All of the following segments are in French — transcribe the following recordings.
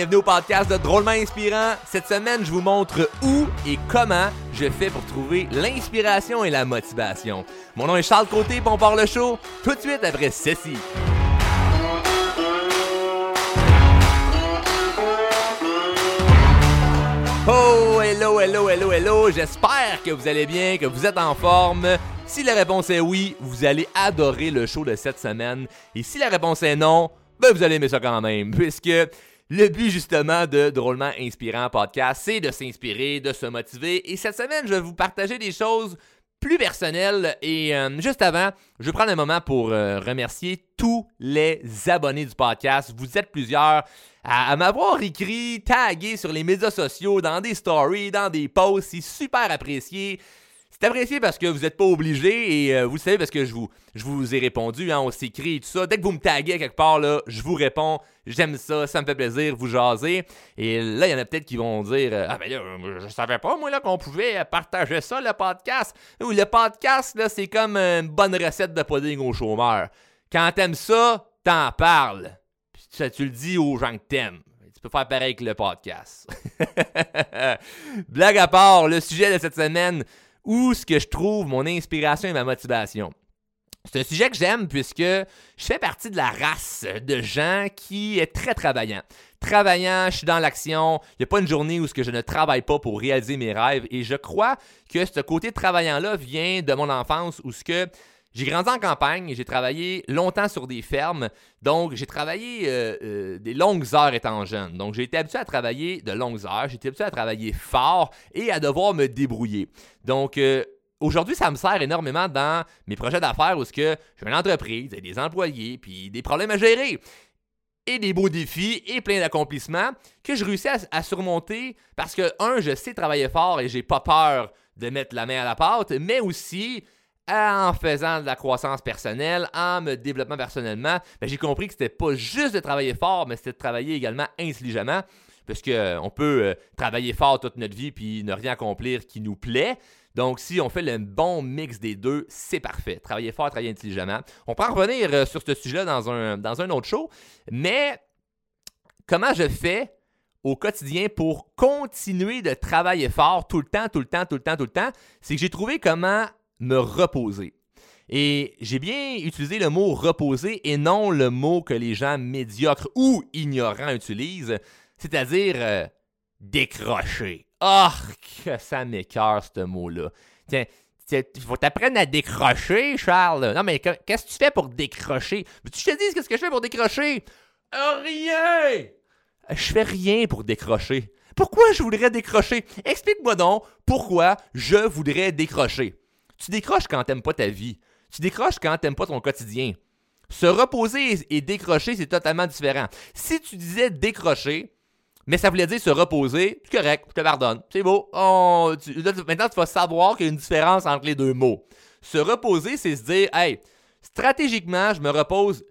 Bienvenue au podcast de Drôlement Inspirant. Cette semaine, je vous montre où et comment je fais pour trouver l'inspiration et la motivation. Mon nom est Charles Côté, et on part le show tout de suite après ceci. Oh, hello, hello, hello, hello. J'espère que vous allez bien, que vous êtes en forme. Si la réponse est oui, vous allez adorer le show de cette semaine. Et si la réponse est non, ben vous allez aimer ça quand même, puisque le but justement de Drôlement Inspirant Podcast, c'est de s'inspirer, de se motiver. Et cette semaine, je vais vous partager des choses plus personnelles. Et euh, juste avant, je vais prendre un moment pour euh, remercier tous les abonnés du podcast. Vous êtes plusieurs à, m'avoir écrit, tagué sur les médias sociaux, dans des stories, dans des posts. C'est super apprécié. C'est parce que vous n'êtes pas obligé et euh, vous le savez parce que je vous, je vous ai répondu, hein, on s'écrit et tout ça. Dès que vous me taguez quelque part, là, je vous réponds. J'aime ça, ça me fait plaisir, vous jaser. Et là, il y en a peut-être qui vont dire euh, Ah, ben là, je savais pas, moi, là, qu'on pouvait partager ça, le podcast. Ou le podcast, là, c'est comme une bonne recette de pudding au chômeur. Quand t'aimes ça, t'en parles. Puis tu le dis aux gens que t'aimes. Tu peux faire pareil avec le podcast. Blague à part, le sujet de cette semaine, où ce que je trouve mon inspiration et ma motivation. C'est un sujet que j'aime puisque je fais partie de la race de gens qui est très travaillant. Travaillant, je suis dans l'action, il n'y a pas une journée où je ne travaille pas pour réaliser mes rêves et je crois que ce côté travaillant-là vient de mon enfance où ce que j'ai grandi en campagne, et j'ai travaillé longtemps sur des fermes, donc j'ai travaillé euh, euh, des longues heures étant jeune. Donc j'ai été habitué à travailler de longues heures, j'ai été habitué à travailler fort et à devoir me débrouiller. Donc euh, aujourd'hui, ça me sert énormément dans mes projets d'affaires où j'ai une entreprise, des employés, puis des problèmes à gérer et des beaux défis et plein d'accomplissements que je réussis à, à, surmonter parce que, un, je sais travailler fort et j'ai pas peur de mettre la main à la pâte, mais aussi en faisant de la croissance personnelle, en me développant personnellement, ben, j'ai compris que c'était pas juste de travailler fort, mais c'était de travailler également intelligemment. Parce qu'on euh, peut euh, travailler fort toute notre vie puis ne rien accomplir qui nous plaît. Donc, si on fait le bon mix des deux, c'est parfait. Travailler fort, travailler intelligemment. On peut en revenir euh, sur ce sujet dans un, dans un autre show. Mais comment je fais au quotidien pour continuer de travailler fort tout le temps, tout le temps, tout le temps, tout le temps, c'est que j'ai trouvé comment me reposer. Et j'ai bien utilisé le mot reposer et non le mot que les gens médiocres ou ignorants utilisent, c'est-à-dire euh, décrocher. Ah, que ça m'écœure ce mot-là. Tiens, il faut t'apprendre à décrocher, Charles. Non, mais qu'est-ce que tu fais pour décrocher? Tu te dis qu'est-ce que je fais pour décrocher? Rien! Je fais rien pour décrocher. Pourquoi je voudrais décrocher? Explique-moi donc pourquoi je voudrais décrocher. Tu décroches quand t'aimes pas ta vie. Tu décroches quand t'aimes pas ton quotidien. Se reposer et décrocher, c'est totalement différent. Si tu disais décrocher, mais ça voulait dire se reposer, c'est correct, je te pardonne. C'est beau. maintenant, tu vas savoir qu'il y a une différence entre les deux mots. Se reposer, c'est se dire, hey, stratégiquement, je me repose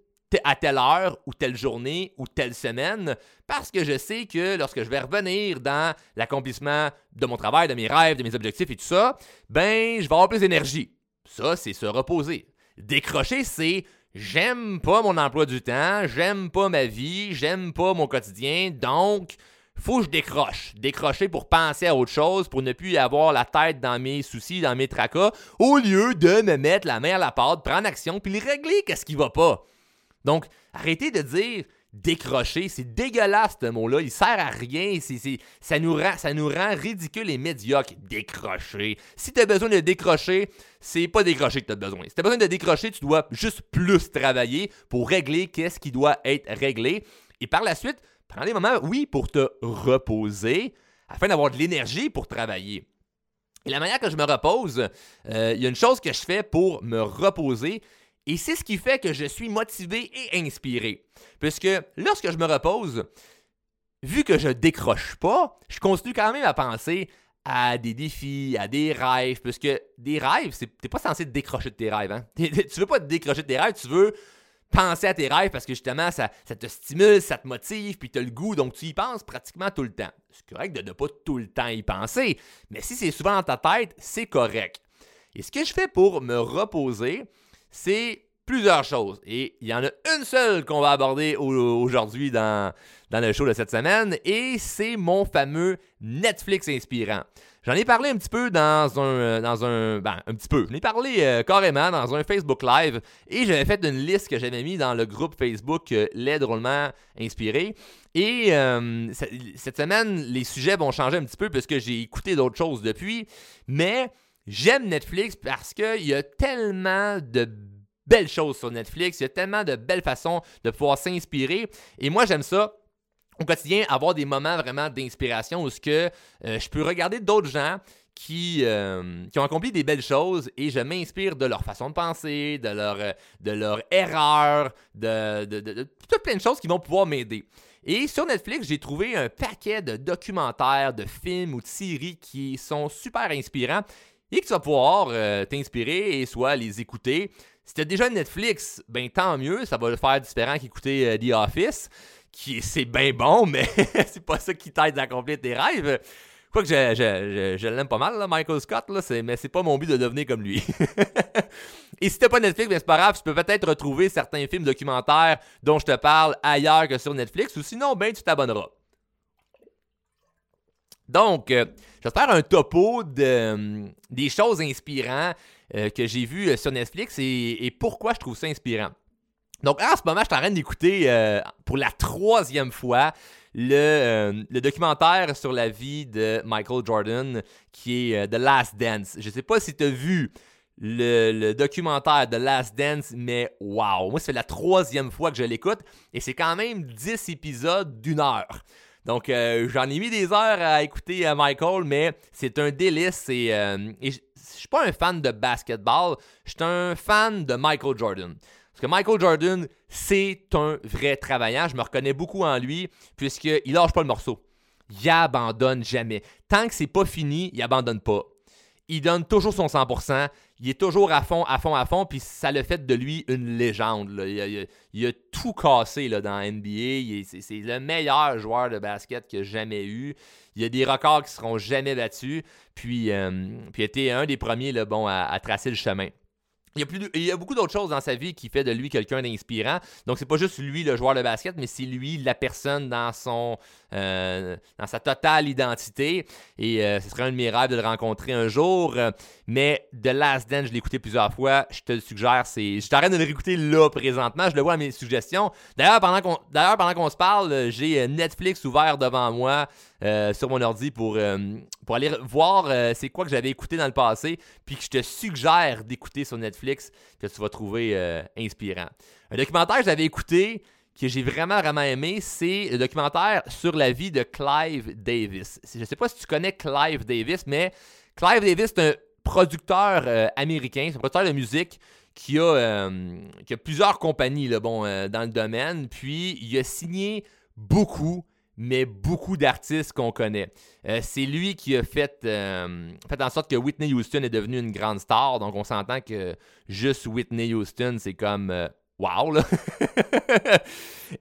à telle heure ou telle journée ou telle semaine parce que je sais que lorsque je vais revenir dans l'accomplissement de mon travail, de mes rêves, de mes objectifs et tout ça, ben je vais avoir plus d'énergie. Ça, c'est se reposer. Décrocher, c'est j'aime pas mon emploi du temps, j'aime pas ma vie, j'aime pas mon quotidien, donc faut que je décroche. Décrocher pour penser à autre chose, pour ne plus avoir la tête dans mes soucis, dans mes tracas, au lieu de me mettre la main à la pâte, prendre action, puis régler qu'est-ce qui va pas? Donc, arrêtez de dire décrocher, c'est dégueulasse ce mot-là, il sert à rien, ça, nous rend, ça nous rend ridicule et médiocre. Décrocher. Si tu as besoin de décrocher, c'est pas décrocher que tu as besoin. Si tu as besoin de décrocher, tu dois juste plus travailler pour régler qu'est-ce qui doit être réglé. Et par la suite, prends des moments, oui, pour te reposer, afin d'avoir de l'énergie pour travailler. Et la manière que je me repose, euh, il y a une chose que je fais pour me reposer, et c'est ce qui fait que je suis motivé et inspiré. Puisque lorsque je me repose, vu que je décroche pas, je continue quand même à penser à des défis, à des rêves, puisque des rêves, t'es pas censé décrocher de tes rêves. Hein? tu veux pas te décrocher de tes rêves, tu veux penser à tes rêves parce que justement, ça, ça te stimule, ça te motive, puis tu as le goût, donc tu y penses pratiquement tout le temps. C'est correct de ne pas tout le temps y penser, mais si c'est souvent dans ta tête, c'est correct. Et ce que je fais pour me reposer, c'est plusieurs choses. Et il y en a une seule qu'on va aborder aujourd'hui dans, dans le show de cette semaine, et c'est mon fameux Netflix inspirant. J'en ai parlé un petit peu dans un. Euh, dans un ben, un petit peu. J'en ai parlé euh, carrément dans un Facebook Live et j'avais fait une liste que j'avais mis dans le groupe Facebook euh, Les Drôlement Inspirés. Et cette semaine, les sujets vont changer un petit peu parce que j'ai écouté d'autres choses depuis. Mais j'aime Netflix parce qu'il y a tellement de belles choses sur Netflix. Il y a tellement de belles façons de pouvoir s'inspirer. Et moi, j'aime ça au quotidien, avoir des moments vraiment d'inspiration où ce que euh, je peux regarder d'autres gens qui, euh, qui, ont accompli des belles choses et je m'inspire de leur façon de penser, de leur, euh, de leur erreur, de, de, de, tout plein de choses qui vont pouvoir m'aider. Et sur Netflix, j'ai trouvé un paquet de documentaires, de films ou de séries qui sont super inspirants et que tu vas pouvoir t'inspirer et soit les écouter. Si tu as déjà Netflix, ben tant mieux, ça va le faire différent qu'écouter The Office qui c'est bien bon, mais c'est pas ça qui t'aide à accomplir tes rêves. Quoique je, je, l'aime pas mal, Michael Scott, mais c'est pas mon but de devenir comme lui. Et si t'as pas Netflix, ben c'est pas grave, tu peux peut-être retrouver certains films documentaires dont je te parle ailleurs que sur Netflix, ou sinon, ben tu t'abonneras. Donc, euh, j'espère un topo de, euh, des choses inspirantes euh, que j'ai vues sur Netflix et pourquoi je trouve ça inspirant. Donc, en ce moment, je suis en train d'écouter euh, pour la troisième fois euh, le, documentaire sur la vie de Michael Jordan qui est euh, The Last Dance. Je ne sais pas si tu as vu le, documentaire The Last Dance, mais wow! Moi, c'est la troisième fois que je l'écoute et c'est quand même 10 épisodes d'une heure. Donc, j'en ai mis des heures à écouter Michael, mais c'est un délice et, et je suis pas un fan de basketball, je suis un fan de Michael Jordan. Parce que Michael Jordan, c'est un vrai travaillant. Je me reconnais beaucoup en lui, puisqu'il lâche pas le morceau. Il abandonne jamais. Tant que c'est pas fini, il abandonne pas. Il donne toujours son 100%. Il est toujours à fond, à fond, à fond. Puis ça le fait de lui une légende. Il, a, tout cassé là, dans NBA. C'est le meilleur joueur de basket a jamais eu. Il y a des records qui seront jamais battus. Puis, euh, puis il était un des premiers bon, à tracer le chemin. Il y, a beaucoup d'autres choses dans sa vie qui fait de lui quelqu'un d'inspirant. Donc, c'est pas juste lui le joueur de basket, mais c'est lui la personne dans son euh, dans sa totale identité. Et euh, ce serait un de mes rêves de le rencontrer un jour. mais The Last Dance, je l'ai écouté plusieurs fois. Je te le suggère. C'est, je t'arrête de le réécouter là présentement. Je le vois à mes suggestions. D'ailleurs, pendant qu'on, d'ailleurs, pendant qu'on se parle, j'ai Netflix ouvert devant moi euh, sur mon ordi pour, pour aller voir c'est quoi que j'avais écouté dans le passé. Puis que je te suggère d'écouter sur Netflix que tu vas trouver inspirant. Un documentaire que j'avais écouté que j'ai vraiment, vraiment aimé, c'est le documentaire sur la vie de Clive Davis. Je ne sais pas si tu connais Clive Davis, mais Clive Davis, c'est un producteur euh, américain, c'est un producteur de musique qui a, euh, plusieurs compagnies bon, euh, dans le domaine. Puis, il a signé beaucoup, mais beaucoup d'artistes qu'on connaît. c'est lui qui a fait, fait en sorte que Whitney Houston est devenue une grande star. Donc, on s'entend que juste Whitney Houston, c'est comme wow, là.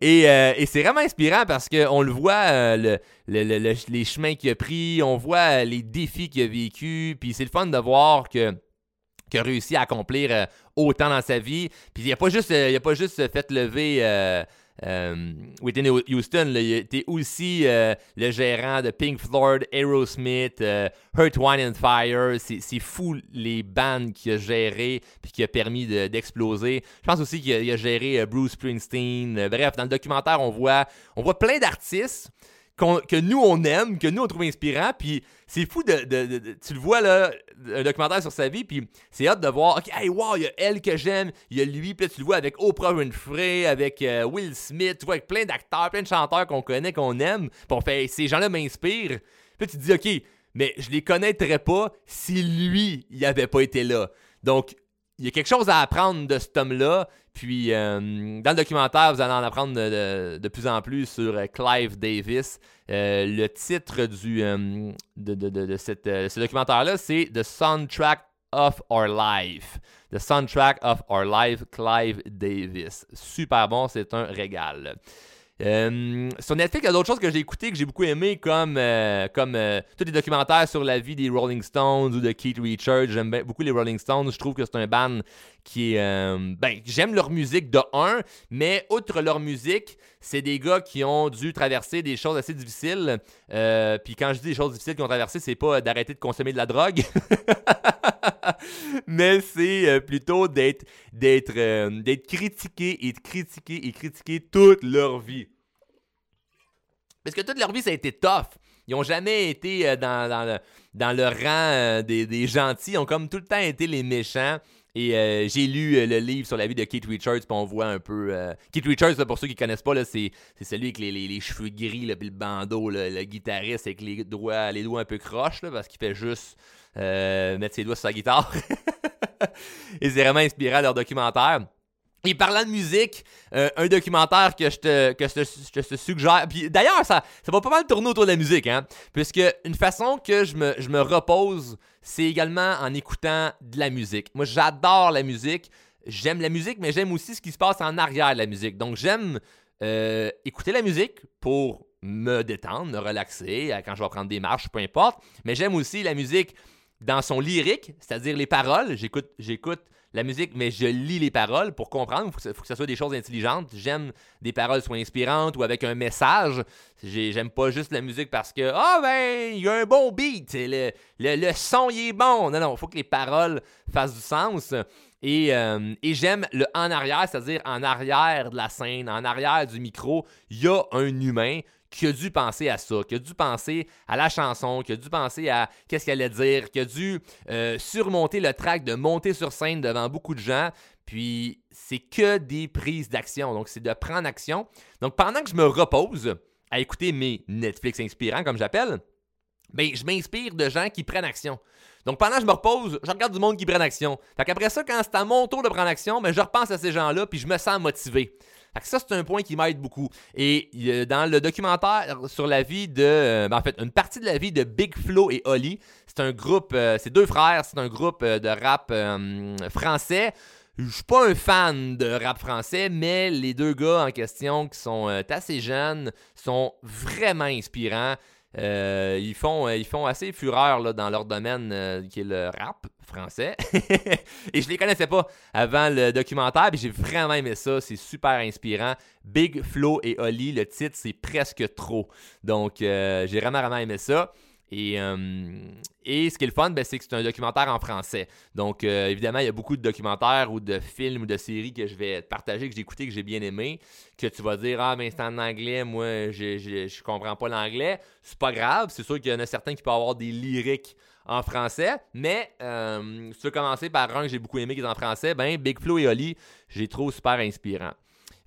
Euh, et, c'est vraiment inspirant parce qu'on le voit, euh, les chemins qu'il a pris, on voit euh, les défis qu'il a vécu, puis c'est le fun de voir que qu'il a réussi à accomplir autant dans sa vie. Puis il n'a pas, juste, a pas juste fait lever euh, Whitney Houston, il était aussi euh, le gérant de Pink Floyd, Aerosmith, euh, Hurt, Wine and Fire. C'est fou les bandes qu'il a gérées puis qui a permis d'exploser. Je pense aussi qu'il a, géré Bruce Springsteen. bref, dans le documentaire, on voit, on voit plein d'artistes que nous on aime, que nous on trouve inspirant, puis c'est fou de, Tu le vois là, un documentaire sur sa vie, puis c'est hâte de voir, ok, hey, wow, il y a elle que j'aime, il y a lui, puis tu le vois avec Oprah Winfrey, avec euh, Will Smith, tu vois, avec plein d'acteurs, plein de chanteurs qu'on connaît, qu'on aime, puis on fait, ces gens-là m'inspirent. Puis tu te dis, ok, mais je les connaîtrais pas si lui, il avait pas été là. Donc, il y a quelque chose à apprendre de cet homme-là. Puis, euh, dans le documentaire, vous allez en apprendre de, plus en plus sur euh, Clive Davis. Euh, le titre du, de, de, cette, ce documentaire-là, c'est The Soundtrack of Our Life. The Soundtrack of Our Life, Clive Davis. Super bon, c'est un régal. Sur Netflix, il y a d'autres choses que j'ai écoutées que j'ai beaucoup aimé, comme, comme tous les documentaires sur la vie des Rolling Stones ou de Keith Richards. J'aime beaucoup les Rolling Stones. Je trouve que c'est un band est. ben, j'aime leur musique de un, mais outre leur musique, c'est des gars qui ont dû traverser des choses assez difficiles. Puis quand je dis des choses difficiles qu'ils ont traversées, c'est pas d'arrêter de consommer de la drogue, mais c'est plutôt d'être d'être d'être critiqué et de critiquer et critiquer toute leur vie. Parce que toute leur vie, ça a été tough. Ils n'ont jamais été euh, dans, dans, le, dans, le, rang euh, des, des, gentils. Ils ont comme tout le temps été les méchants. Et euh, j'ai lu le livre sur la vie de Keith Richards, puis on voit un peu. Keith Richards, pour ceux qui ne connaissent pas, c'est, celui avec les, les, cheveux gris, là, le bandeau, le guitariste avec les doigts, les doigts un peu croches, parce qu'il fait juste mettre ses doigts sur sa guitare. Et c'est vraiment inspirant leur documentaire. Et parlant de musique, euh, un documentaire que je te, que je te, suggère. Puis d'ailleurs, ça, ça va pas mal tourner autour de la musique, hein. Puisque une façon que je me, je me repose, c'est également en écoutant de la musique. Moi, j'adore la musique. J'aime la musique, mais j'aime aussi ce qui se passe en arrière de la musique. Donc, j'aime euh, écouter la musique pour me détendre, me relaxer, euh, quand je vais prendre des marches, peu importe. Mais j'aime aussi la musique dans son lyrique, c'est-à-dire les paroles. J'écoute, j'écoute la musique, mais je lis les paroles pour comprendre. Il faut, que ce soit des choses intelligentes. J'aime des paroles soient inspirantes ou avec un message. J'aime pas juste la musique parce que Ah ben, il y a un bon beat, le, le, son il est bon. Non, non, il faut que les paroles fassent du sens. Et, euh, et j'aime le en arrière, c'est-à-dire en arrière de la scène, en arrière du micro, il y a un humain, qui a dû penser à ça, qui a dû penser à la chanson, qui a dû penser à qu'est-ce qu'elle allait dire, qui a dû euh, surmonter le track de monter sur scène devant beaucoup de gens. Puis c'est que des prises d'action. Donc c'est de prendre action. Donc pendant que je me repose à écouter mes Netflix inspirants, comme j'appelle, ben, je m'inspire de gens qui prennent action. Donc pendant que je me repose, je regarde du monde qui prenne action. Fait qu'après ça, quand c'est à mon tour de prendre action, ben, je repense à ces gens-là, puis je me sens motivé ça, c'est un point qui m'aide beaucoup. Et dans le documentaire sur la vie de. Euh, ben, en fait, une partie de la vie de Big Flo et Oli, c'est un groupe, euh, c'est deux frères, c'est un groupe euh, de rap français. Je suis pas un fan de rap français, mais les deux gars en question qui sont assez jeunes sont vraiment inspirants. Euh, ils, font, euh, ils font assez fureur là, dans leur domaine euh, qui est le rap français. et je les connaissais pas avant le documentaire, puis j'ai vraiment aimé ça. C'est super inspirant. Big Flo et Oli, le titre, c'est presque trop. Donc, j'ai vraiment, vraiment aimé ça. Et, euh, et, ce qui est le fun, ben, c'est que c'est un documentaire en français. Donc, euh, évidemment, il y a beaucoup de documentaires ou de films ou de séries que je vais partager, que j'ai écouté, que j'ai bien aimé, que tu vas dire Ah, mais c'est en anglais, moi, je, je, comprends pas l'anglais. C'est pas grave, c'est sûr qu'il y en a certains qui peuvent avoir des lyriques en français, mais euh, si tu veux commencer par un que j'ai beaucoup aimé qui est en français, ben Big Flo et Oli, j'ai trouvé super inspirant.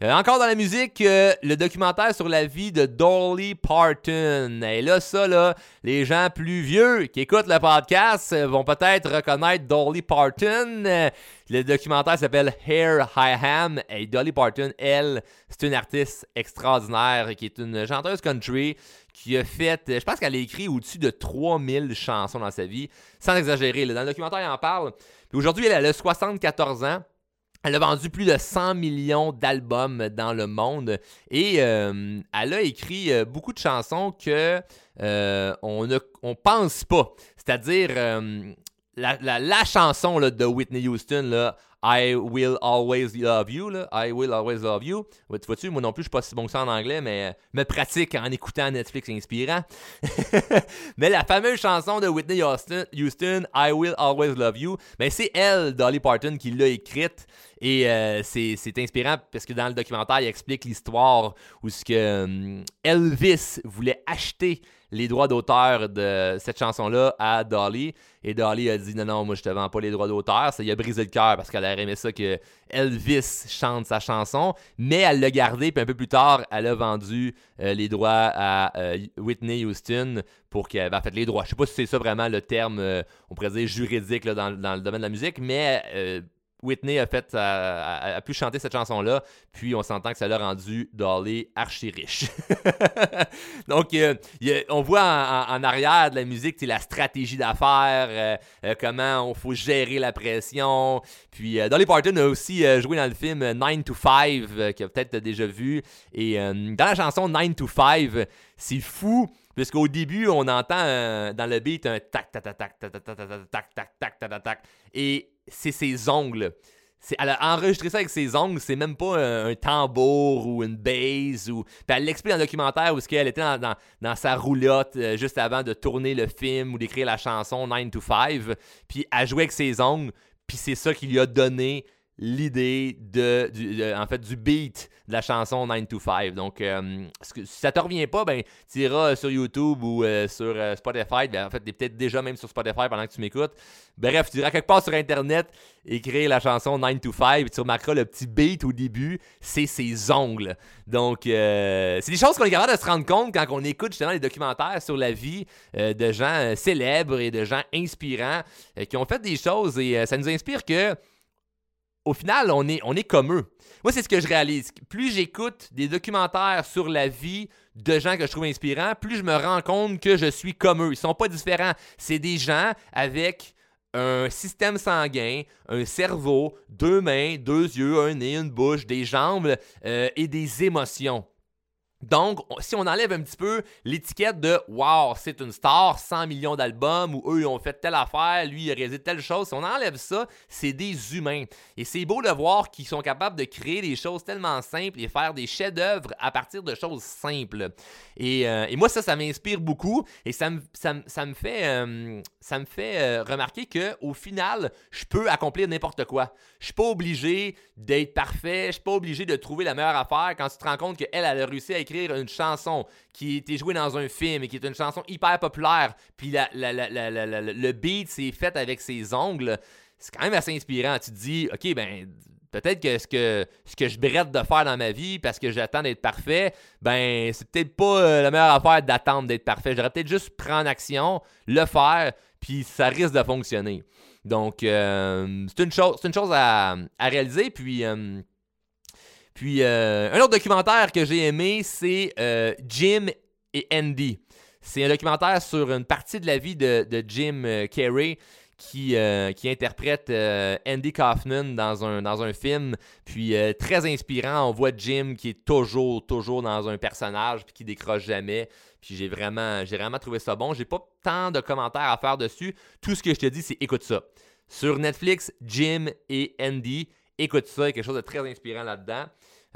Euh, encore dans la musique, euh, le documentaire sur la vie de Dolly Parton. Et là, ça, là, les gens plus vieux qui écoutent le podcast euh, vont peut-être reconnaître Dolly Parton. le documentaire s'appelle Hair I Am. Et Dolly Parton, elle, c'est une artiste extraordinaire qui est une chanteuse country qui a fait, je pense qu'elle a écrit au-dessus de 3000 chansons dans sa vie, sans exagérer. Dans le documentaire, elle en parle. Aujourd'hui, elle a 74 ans. Elle a vendu plus de 100 millions d'albums dans le monde et euh, elle a écrit euh, beaucoup de chansons que euh, on ne pense pas. C'est-à-dire la, chanson de Whitney Houston, là, I will always love you. Là. I will always love you. Tu vois-tu, moi non plus, je suis pas si bon que ça en anglais, mais me pratique en écoutant Netflix inspirant. mais la fameuse chanson de Whitney Houston, I will always love you, ben c'est elle, Dolly Parton, qui l'a écrite. Et euh, c'est inspirant parce que dans le documentaire, il explique l'histoire où ce que euh, Elvis voulait acheter les droits d'auteur de cette chanson-là à Dolly. Et Dolly a dit non, non, moi je te vends pas les droits d'auteur. Ça lui a brisé le cœur parce qu'elle aurait aimé ça que Elvis chante sa chanson. Mais elle l'a gardé, puis un peu plus tard, elle a vendu euh, les droits à euh, Whitney Houston pour qu'elle ait fait les droits. Je sais pas si c'est ça vraiment le terme, euh, on pourrait dire juridique dans, dans, le domaine de la musique, mais Whitney a, pu chanter cette chanson-là, puis on s'entend que ça l'a rendu Dolly archi riche. Donc, euh, on voit en, arrière de la musique la stratégie d'affaires, euh, euh, comment on faut gérer la pression. Puis Dolly Parton a aussi joué dans le film 9 to 5, que peut-être déjà vu. Et dans la chanson 9 to 5, c'est fou. Puisqu'au début, on entend dans le beat un tac, tac, tac, tac, tac, tac, tac, tac, tac, tac, tac, Et c'est ses ongles. Elle a enregistré ça avec ses ongles, c'est même pas un, tambour ou une bass. Ou... Elle l'explique dans le documentaire où elle était dans, dans, sa roulotte juste avant de tourner le film ou d'écrire la chanson 9 to 5. Puis elle jouait avec ses ongles, puis c'est ça qui lui a donné l'idée de, en fait, du beat de la chanson 9 to 5. Donc, euh, si ça te revient pas, ben, tu iras sur YouTube ou euh, sur euh, Spotify. Ben, en fait, tu peut-être déjà même sur Spotify pendant que tu m'écoutes. Bref, tu iras quelque part sur Internet, écrire la chanson 9 to 5, et tu remarqueras le petit beat au début, c'est ses ongles. Donc, c'est des choses qu'on est capable de se rendre compte quand on écoute justement les documentaires sur la vie de gens célèbres et de gens inspirants qui ont fait des choses et ça nous inspire que au final, on est, on est comme eux. Moi, c'est ce que je réalise. Plus j'écoute des documentaires sur la vie de gens que je trouve inspirants, plus je me rends compte que je suis comme eux. Ils sont pas différents. C'est des gens avec un système sanguin, un cerveau, deux mains, deux yeux, un nez, une bouche, des jambes euh, et des émotions. Donc, si on enlève un petit peu l'étiquette de Wow, c'est une star, 100 millions d'albums, ou eux, ils ont fait telle affaire, lui, il a réalisé telle chose, si on enlève ça, c'est des humains. Et c'est beau de voir qu'ils sont capables de créer des choses tellement simples et faire des chefs-d'œuvre à partir de choses simples. Et, euh, moi, ça, ça m'inspire beaucoup et ça me, fait, euh, euh, remarquer qu'au final, je peux accomplir n'importe quoi. Je suis pas obligé d'être parfait, je suis pas obligé de trouver la meilleure affaire quand tu te rends compte qu'elle, elle a réussi à écrire une chanson qui était jouée dans un film et qui est une chanson hyper populaire, puis le beat s'est fait avec ses ongles, c'est quand même assez inspirant. Tu te dis, OK, ben peut-être que ce que ce que je brette de faire dans ma vie parce que j'attends d'être parfait, ben c'est peut-être pas euh, la meilleure affaire d'attendre d'être parfait. J'aurais peut-être juste prendre action, le faire, puis ça risque de fonctionner. Donc euh, c'est une chose, c'est une chose à, réaliser. Puis euh, puis euh, un autre documentaire que j'ai aimé, c'est euh, Jim et Andy. C'est un documentaire sur une partie de la vie de, Jim euh, Carrey qui, qui interprète Andy Kaufman dans un, dans un film. Puis très inspirant, on voit Jim qui est toujours, toujours dans un personnage puis qui décroche jamais. Puis j'ai vraiment, j'ai vraiment trouvé ça bon. J'ai pas tant de commentaires à faire dessus. Tout ce que je te dis, c'est écoute ça. Sur Netflix, Jim et Andy. Écoute ça, il y a quelque chose de très inspirant là-dedans.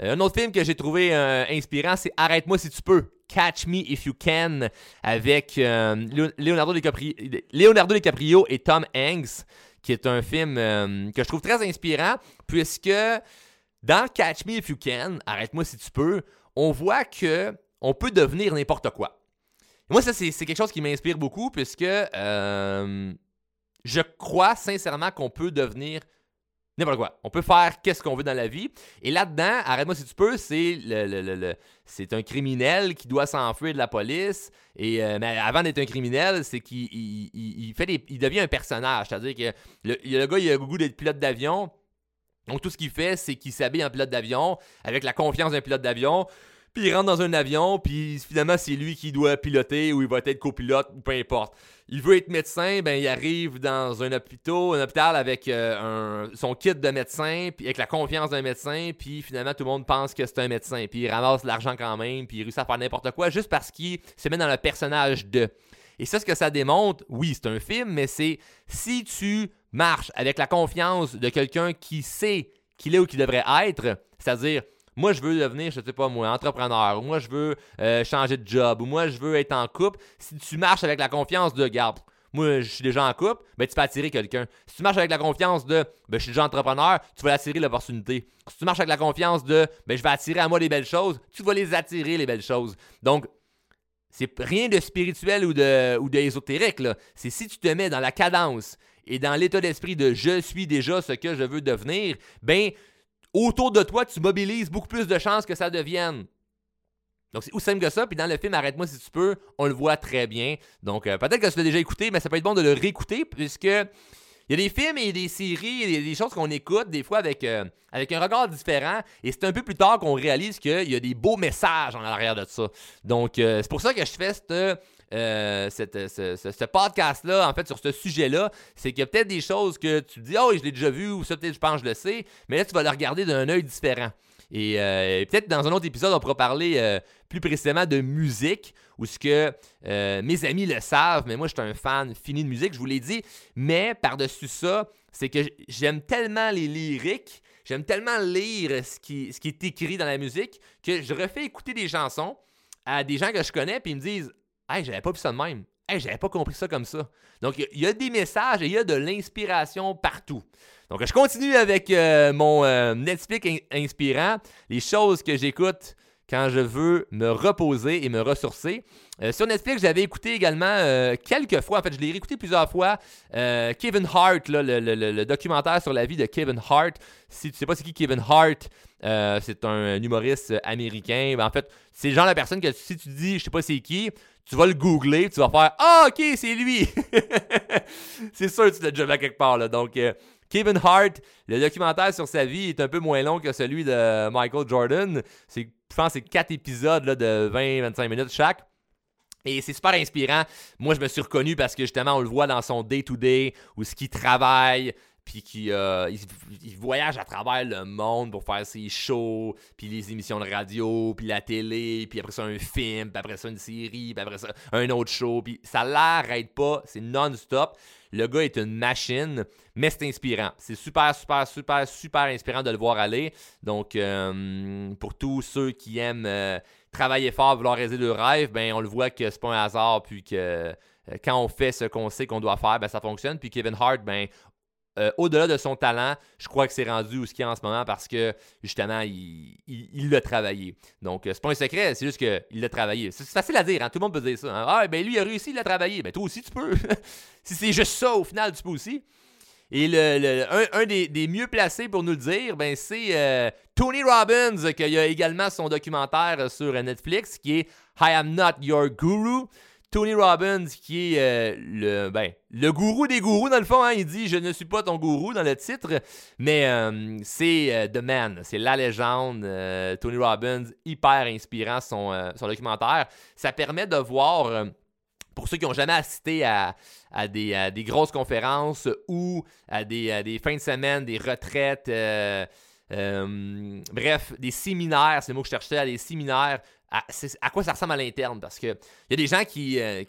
Euh, un autre film que j'ai trouvé euh, inspirant, c'est Arrête-moi si tu peux. Catch Me If You Can avec euh, Leonardo, DiCaprio, Leonardo, DiCaprio, et Tom Hanks, qui est un film que je trouve très inspirant, puisque dans Catch Me If You Can, Arrête-moi si tu peux, on voit que on peut devenir n'importe quoi. moi, ça, c'est quelque chose qui m'inspire beaucoup, puisque je crois sincèrement qu'on peut devenir N'importe quoi. On peut faire qu'est-ce qu'on veut dans la vie. Et là-dedans, arrête-moi si tu peux, c'est un criminel qui doit s'enfuir de la police. Et euh, mais avant d'être un criminel, c'est qu'il il, fait il devient un personnage. C'est-à-dire que le gars, il a le goût d'être pilote d'avion. Donc tout ce qu'il fait, c'est qu'il s'habille en pilote d'avion avec la confiance d'un pilote d'avion. Puis il rentre dans un avion, puis finalement, c'est lui qui doit piloter ou il va être copilote ou peu importe. Il veut être médecin, ben il arrive dans un hôpital, un hôpital avec euh, son kit de médecin, puis avec la confiance d'un médecin, puis finalement tout le monde pense que c'est un médecin, puis il ramasse l'argent quand même, puis il réussit à faire n'importe quoi juste parce qu'il se met dans le personnage de. Et ça, ce que ça démontre, oui, c'est un film, mais c'est si tu marches avec la confiance de quelqu'un qui sait qu'il est où qu'il devrait être, c'est-à-dire moi, je veux devenir, je sais pas moi, entrepreneur, ou moi, je veux euh, changer de job, ou moi, je veux être en couple. Si tu marches avec la confiance de, garde, moi, je suis déjà en couple, ben, tu peux attirer quelqu'un. Si tu marches avec la confiance de, ben, je suis déjà entrepreneur, tu vas attirer l'opportunité. Si tu marches avec la confiance de, ben, je vais attirer à moi les belles choses, tu vas les attirer, les belles choses. Donc, c'est rien de spirituel ou de, ou d'ésotérique, là. C'est si tu te mets dans la cadence et dans l'état d'esprit de je suis déjà ce que je veux devenir, ben, autour de toi, tu mobilises beaucoup plus de chances que ça devienne. Donc, c'est aussi simple que ça. Puis dans le film Arrête-moi si tu peux, on le voit très bien. Donc, euh, peut-être que tu l'as déjà écouté, mais ça peut être bon de le réécouter, puisque il y a des films et des séries, et des choses qu'on écoute des fois avec, euh, avec un regard différent. Et c'est un peu plus tard qu'on réalise qu'il y a des beaux messages en arrière de ça. Donc, euh, c'est pour ça que je fais cette, euh, ce, podcast-là, en fait, sur ce sujet-là, c'est qu'il y a peut-être des choses que tu dis, oh, je l'ai déjà vu, ou ça, peut-être, je pense, je le sais, mais là, tu vas le regarder d'un œil différent. Et, peut-être dans un autre épisode, on pourra parler plus précisément de musique, ou ce que mes amis le savent, mais moi, je suis un fan fini de musique, je vous l'ai dit. Mais par-dessus ça, c'est que j'aime tellement les lyriques, j'aime tellement lire ce qui, ce qui est écrit dans la musique, que je refais écouter des chansons à des gens que je connais, puis ils me disent Hey, j'avais pas vu ça de même. Hey, j'avais pas compris ça comme ça. Donc, il y, a des messages et il y a de l'inspiration partout. Donc, je continue avec euh, mon euh, Netflix inspirant, les choses que j'écoute quand je veux me reposer et me ressourcer. Euh, sur Netflix, j'avais écouté également quelques fois, en fait, je l'ai réécouté plusieurs fois, Kevin Hart, le, documentaire sur la vie de Kevin Hart. Si tu sais pas c'est qui Kevin Hart, c'est un humoriste américain. Ben, en fait, c'est le genre de personne que si tu dis je sais pas c'est qui, tu vas le googler, tu vas faire Ah, ok, c'est lui C'est sûr que tu l'as déjà vu quelque part. Là. Donc, Kevin Hart, le documentaire sur sa vie est un peu moins long que celui de Michael Jordan. Je pense que c'est quatre épisodes là, de 20-25 minutes chaque. Et c'est super inspirant. Moi, je me suis reconnu parce que justement, on le voit dans son day-to-day, où ce qu'il travaille, puis qu'il euh, il, voyage à travers le monde pour faire ses shows, puis les émissions de radio, puis la télé, puis après ça un film, puis après ça une série, puis après ça un autre show, puis ça l'arrête pas, c'est non-stop. Le gars est une machine, mais c'est inspirant. C'est super, super, super, super inspirant de le voir aller. Donc, euh, pour tous ceux qui aiment euh, travailler fort, vouloir réaliser le rêve, ben on le voit que c'est pas un hasard, puis que quand on fait ce qu'on sait qu'on doit faire, ben ça fonctionne. Puis Kevin Hart, ben euh, au-delà de son talent, je crois que c'est rendu où ce qu'il est en ce moment parce que justement, il l'a travaillé. Donc, euh, c'est pas un secret, c'est juste qu'il l'a travaillé. C'est facile à dire, hein? tout le monde peut dire ça. Hein. Ah, ben lui, il a réussi, il l'a travaillé. Ben toi aussi, tu peux. si c'est juste ça, au final, tu peux aussi. Et le, un, des, mieux placés pour nous le dire, ben, c'est euh, Tony Robbins, qui a également son documentaire sur Netflix, qui est I Am Not Your Guru. Tony Robbins, qui est euh, le, ben, le gourou des gourous, dans le fond, hein, il dit Je ne suis pas ton gourou dans le titre, mais euh, c'est The Man, c'est la légende. Tony Robbins, hyper inspirant son, documentaire. Ça permet de voir pour ceux qui n'ont jamais assisté à, des, grosses conférences ou à des, des, fins de semaine, des retraites, euh, euh, bref, des séminaires, c'est le mot que je cherchais, à des séminaires à, quoi ça ressemble à l'interne? Parce qu'il y a des gens qui ne euh,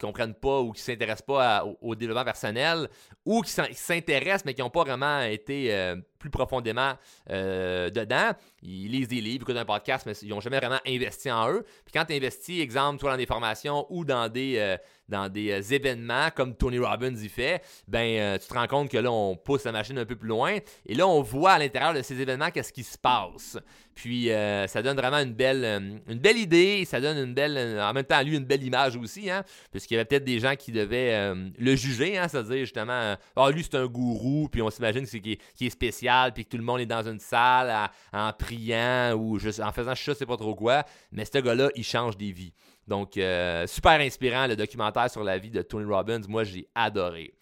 comprennent pas ou qui ne s'intéressent pas au, développement personnel ou qui s'intéressent mais qui n'ont pas vraiment été euh, plus profondément euh, dedans. Ils lisent des livres, écoutent un podcast, mais ils n'ont jamais vraiment investi en eux. Puis quand tu investis, exemple, toi dans des formations ou dans des, dans des événements comme Tony Robbins y fait, ben tu te rends compte que là, on pousse la machine un peu plus loin. Et là, on voit à l'intérieur de ces événements qu'est-ce qui se passe. Puis ça donne vraiment une belle, une belle idée, ça donne une belle, en même temps à lui une belle image aussi, hein, puisqu'il y avait peut-être des gens qui devaient euh, le juger, hein, c'est-à-dire justement, ah lui c'est un gourou, puis on s'imagine que c'est qui, est spécial, puis que tout le monde est dans une salle en priant ou en faisant je sais pas trop quoi, mais ce gars-là, il change des vies. Donc euh, super inspirant le documentaire sur la vie de Tony Robbins, moi j'ai adoré.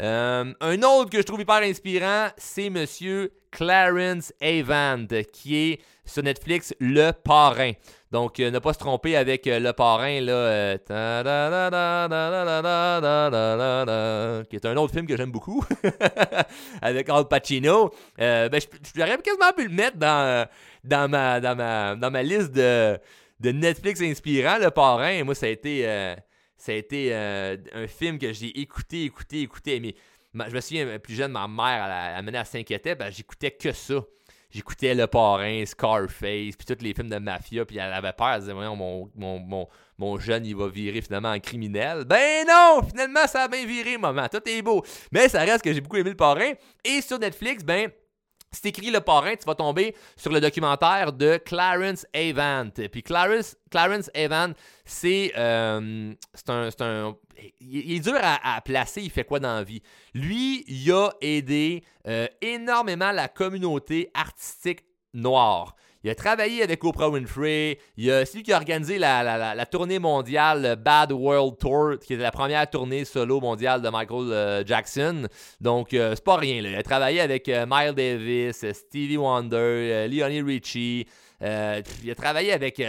Euh, un autre que je trouve hyper inspirant, c'est Monsieur Clarence Avant, qui est sur Netflix Le Parrain. Donc, ne pas se tromper avec Le Parrain, là, qui est un autre film que j'aime beaucoup, avec Al Pacino. ben, J'aurais quasiment pu le mettre dans, ma, dans, ma, dans ma liste de, Netflix inspirant, Le Parrain. Moi, ça a été ça a été euh, un film que j'ai écouté, écouté, écouté. Mais je me souviens, plus jeune, ma mère, elle, elle, elle s'inquiéter, ben, j'écoutais que ça. J'écoutais Le Parrain, Scarface, puis tous les films de mafia, puis elle avait peur, elle disait, mon, mon, mon, jeune, il va virer finalement en criminel. Ben non, finalement, ça a bien viré, maman, tout est beau. Mais ça reste que j'ai beaucoup aimé Le Parrain. Et sur Netflix, ben, si écris le parrain, tu vas tomber sur le documentaire de Clarence Avant. Puis Clarence, Clarence Avant, c'est euh, un, Il est dur à, placer, il fait quoi dans la vie? Lui, il a aidé euh, énormément la communauté artistique noire. Il a travaillé avec Oprah Winfrey. Il a, c'est lui qui a organisé la, tournée mondiale Bad World Tour, qui était la première tournée solo mondiale de Michael euh, Jackson. Donc, euh, c'est pas rien. Là. Il a travaillé avec euh, Miles Davis, Stevie Wonder, Leonie Richie. il a travaillé avec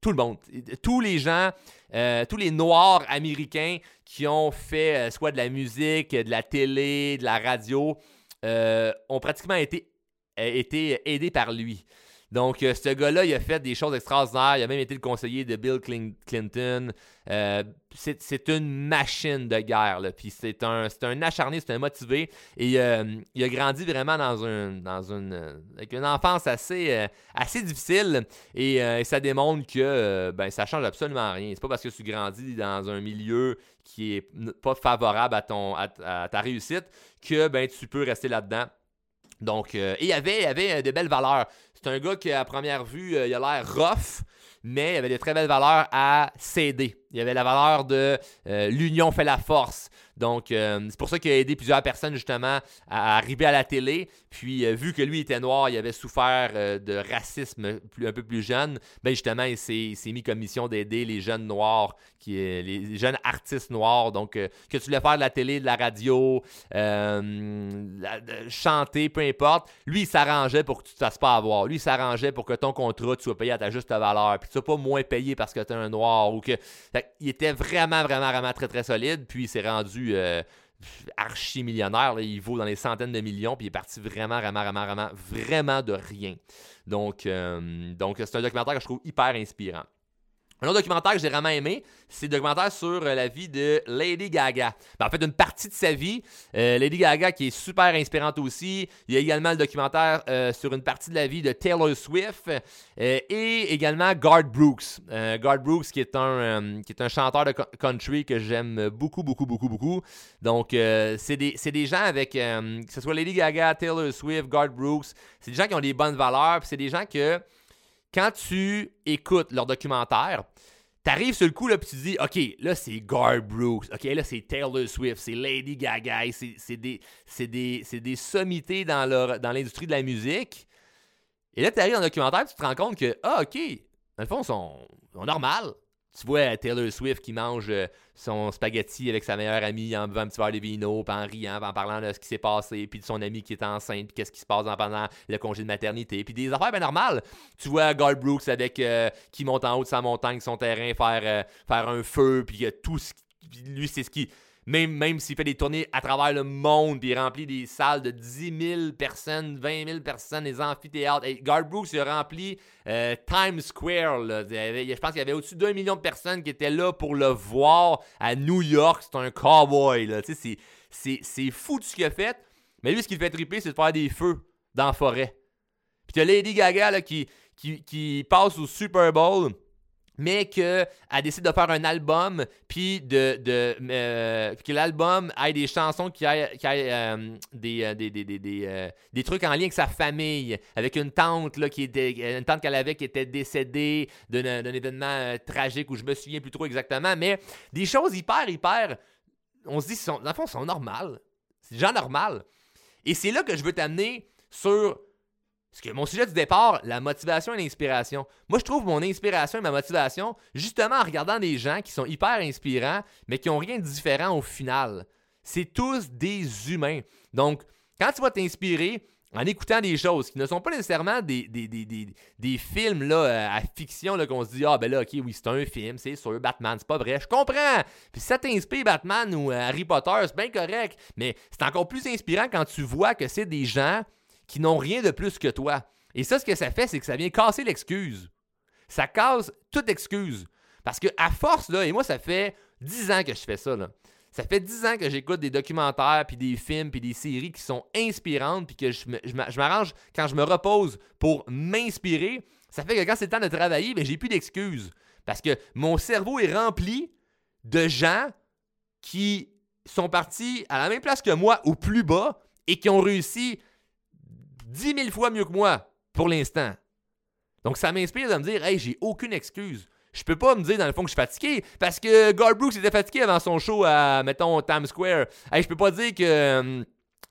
tout le monde. Tous les gens, tous les Noirs américains qui ont fait soit de la musique, de la télé, de la radio, ont pratiquement été, été aidés par lui. Donc, euh, ce gars-là, il a fait des choses extraordinaires. Il a même été le conseiller de Bill Clinton. Euh, c'est une machine de guerre. Puis c'est un, un acharné, c'est un motivé. Et euh, il a grandi vraiment dans, un, dans une, avec une enfance assez, assez difficile. Et, ça démontre que ben, ça change absolument rien. C'est pas parce que tu grandis dans un milieu qui est pas favorable à, ton, à, ta réussite que ben, tu peux rester là-dedans. Donc, et il avait, il avait de belles valeurs. C'est un gars qui, à première vue, euh, il a l'air rough, mais il avait de très belles valeurs à céder. Il y avait la valeur de euh, l'union fait la force. Donc, euh, c'est pour ça qu'il a aidé plusieurs personnes justement à arriver à la télé. Puis, euh, vu que lui était noir, il avait souffert de racisme un peu plus jeune, ben justement, il s'est, mis comme mission d'aider les jeunes noirs, qui, les jeunes artistes noirs. Donc, que tu voulais faire de la télé, de la radio, chanter, peu importe. Lui, il s'arrangeait pour que tu ne te fasses pas avoir. Lui, il s'arrangeait pour que ton contrat, tu sois payé à ta juste valeur. Puis, tu pas moins payé parce que tu es un noir ou que il était vraiment, vraiment, vraiment très, très solide. Puis il s'est rendu euh, archi millionnaire. Il vaut dans les centaines de millions. Puis il est parti vraiment, vraiment, vraiment, vraiment, vraiment de rien. Donc, euh, donc c'est un documentaire que je trouve hyper inspirant. Un autre documentaire que j'ai vraiment aimé, c'est le documentaire sur euh, la vie de Lady Gaga. Ben, en fait, une partie de sa vie. Euh, Lady Gaga qui est super inspirante aussi. Il y a également le documentaire euh, sur une partie de la vie de Taylor Swift et également Garth Brooks. Garth Brooks qui est, un, qui est un chanteur de country que j'aime beaucoup, beaucoup, beaucoup, beaucoup. Donc, c'est des, des, gens avec, que ce soit Lady Gaga, Taylor Swift, Garth Brooks, c'est des gens qui ont des bonnes valeurs, c'est des gens que quand tu écoutes leur documentaire, T'arrives sur le coup, là, puis tu dis, OK, là, c'est Gar Brooks. OK, là, c'est Taylor Swift. C'est Lady Gaga. C'est des, des, des sommités dans l'industrie dans de la musique. Et là, tu arrives dans le documentaire, tu te rends compte que, ah, OK, dans le fond, ils sont, sont normales. Tu vois Taylor Swift qui mange euh, son spaghetti avec sa meilleure amie en buvant un petit verre de vino, en riant, en parlant de ce qui s'est passé, puis de son amie qui est enceinte, puis qu'est-ce qui se passe pendant le congé de maternité, puis des affaires bien normales. Tu vois Garth Brooks avec euh, qui monte en haut de sa montagne, son terrain, faire, euh, faire un feu, puis tout ce qui, lui c'est ce qui même, même s'il fait des tournées à travers le monde, il remplit des salles de 10 000 personnes, 20 000 personnes, des amphithéâtres. Et Garth Brooks il a rempli euh, Times Square. je pense qu'il y avait au-dessus d'un million de personnes qui étaient là pour le voir à New York. C'est un cowboy. Là. C'est, c'est, fou tout ce qu'il a fait. Mais lui, ce qui le fait triper, c'est de faire des feux dans la forêt. Puis tu as Lady Gaga là, qui, qui passe au Super Bowl mais qu'elle décide de faire un album, puis de, de euh, que l'album ait des chansons qui aient, euh, des, euh, des, des, des, des, trucs en lien avec sa famille, avec une tante là, qui était une tante qu'elle avait qui était décédée d'un événement tragique où je me souviens plus trop exactement, mais des choses hyper, hyper, on se dit, dans le fond, sont normales. C'est déjà normal. Et c'est là que je veux t'amener sur parce que mon sujet du départ, la motivation et l'inspiration. Moi, je trouve mon inspiration et ma motivation justement en regardant des gens qui sont hyper inspirants, mais qui n'ont rien de différent au final. C'est tous des humains. Donc, quand tu vas t'inspirer en écoutant des choses qui ne sont pas nécessairement des, des, films là, euh, à fiction qu'on se dit Ah, ben là, ok, oui, c'est un film, c'est sur Batman, c'est pas vrai. Je comprends. Puis si ça t'inspire Batman ou euh, Harry Potter, c'est bien correct. Mais c'est encore plus inspirant quand tu vois que c'est des gens qui n'ont rien de plus que toi. Et ça, ce que ça fait, c'est que ça vient casser l'excuse. Ça casse toute excuse. Parce que à force, là, et moi, ça fait 10 ans que je fais ça, là. Ça fait 10 ans que j'écoute des documentaires, puis des films, puis des séries qui sont inspirantes, puis que je m'arrange quand je me repose pour m'inspirer. Ça fait que quand c'est le temps de travailler, ben, j'ai plus d'excuses. Parce que mon cerveau est rempli de gens qui sont partis à la même place que moi, ou plus bas, et qui ont réussi 10 000 fois mieux que moi pour l'instant. Donc ça m'inspire de me dire, hey, j'ai aucune excuse. Je peux pas me dire dans le fond que je suis fatigué parce que Garth Brooks était fatigué avant son show à, mettons, Times Square. Hey, je peux pas dire que,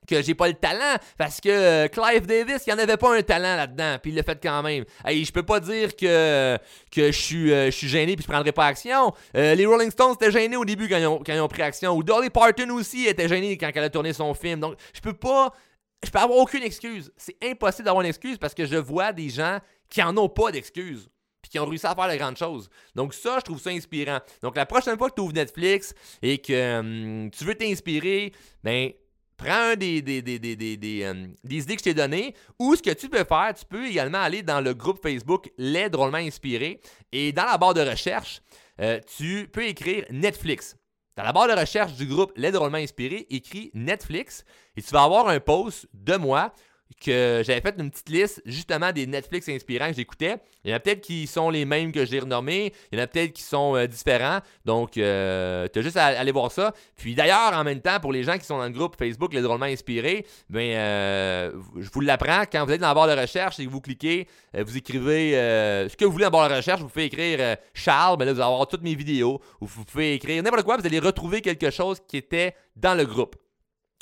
que j'ai pas le talent parce que euh, Clive Davis, il n'y en avait pas un talent là-dedans, puis il l'a fait quand même. Hey, je peux pas dire que, que je, suis, euh, je suis gêné puis je prendrai pas action. Euh, les Rolling Stones étaient gênés au début quand ils, ont, quand ils ont pris action. Ou Dolly Parton aussi était gênée quand elle a tourné son film. Donc, je peux pas. Je peux avoir aucune excuse. C'est impossible d'avoir une excuse parce que je vois des gens qui en ont pas d'excuses puis qui ont réussi à faire de grandes choses. Donc ça, je trouve ça inspirant. Donc la prochaine fois que tu ouvres Netflix et que hum, tu veux t'inspirer, ben prends un des, des, des, des, hum, des idées que je t'ai données ou ce que tu peux faire, tu peux également aller dans le groupe Facebook Les Drôlement Inspirés et dans la barre de recherche, euh, tu peux écrire Netflix. Dans la barre de recherche du groupe Les Drôlement Inspirés, écris Netflix et tu vas avoir un post de moi que j'avais fait une petite liste justement des Netflix inspirants que j'écoutais. Il y en a peut-être qui sont les mêmes que j'ai renommés, il y en a peut-être qui sont euh, différents. Donc, euh, tu as juste à, aller voir ça. Puis d'ailleurs, en même temps, pour les gens qui sont dans le groupe Facebook Les Drôlement Inspirés, ben, euh, je vous l'apprends, quand vous êtes dans la barre de recherche et que vous cliquez, vous écrivez ce que vous voulez en barre de recherche, vous pouvez écrire Charles, ben là, vous allez avoir toutes mes vidéos, ou vous pouvez écrire n'importe quoi, vous allez retrouver quelque chose qui était dans le groupe.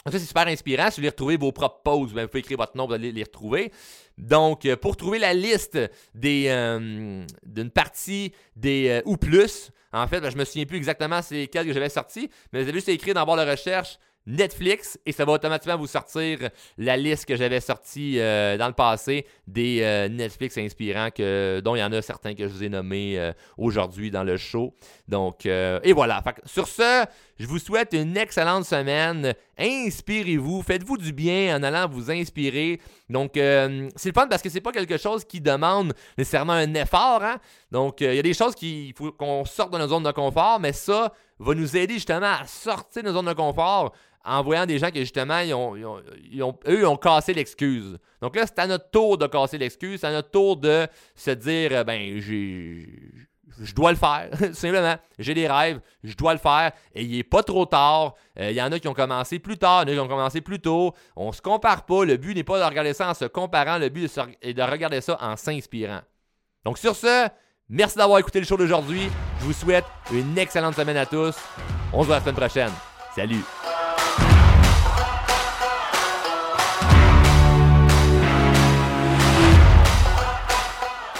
Ça, c'est super inspirant. Si vous voulez retrouver vos propres pauses, ben, vous pouvez écrire votre nom, vous allez les retrouver. Donc, euh, pour trouver la liste euh, d'une partie des euh, ou plus, en fait, ben, je me souviens plus exactement c'est quel que j'avais sorti, mais vous avez juste écrit dans le barre de recherche Netflix et ça va automatiquement vous sortir la liste que j'avais sortie euh, dans le passé des euh, Netflix inspirants dont il y en a certains que je vous ai nommés euh, aujourd'hui dans le show. Donc, et voilà. sur ce, je vous souhaite une excellente semaine. Inspirez-vous, faites-vous du bien en allant vous inspirer. Donc, c'est le fun parce que c'est pas quelque chose qui demande nécessairement un effort. Hein. Donc, il y a des choses qu'il faut qu'on sorte de nos zones de confort, mais ça va nous aider justement à sortir de nos zones de confort en voyant des gens qui, justement, ont, ils ont, eux, ont cassé l'excuse. Donc là, c'est à notre tour de casser l'excuse, c'est à notre tour de se dire, euh, ben, j'ai je dois le faire, simplement. J'ai des rêves, je dois le faire, et il n'est pas trop tard. Euh, il y en a qui ont commencé plus tard, il y en a qui ont commencé plus tôt. On se compare pas. Le but n'est pas de regarder ça en se comparant, le but est de regarder ça en s'inspirant. Donc sur ce, merci d'avoir écouté le show d'aujourd'hui. Je vous souhaite une excellente semaine à tous. On se voit la semaine prochaine. Salut!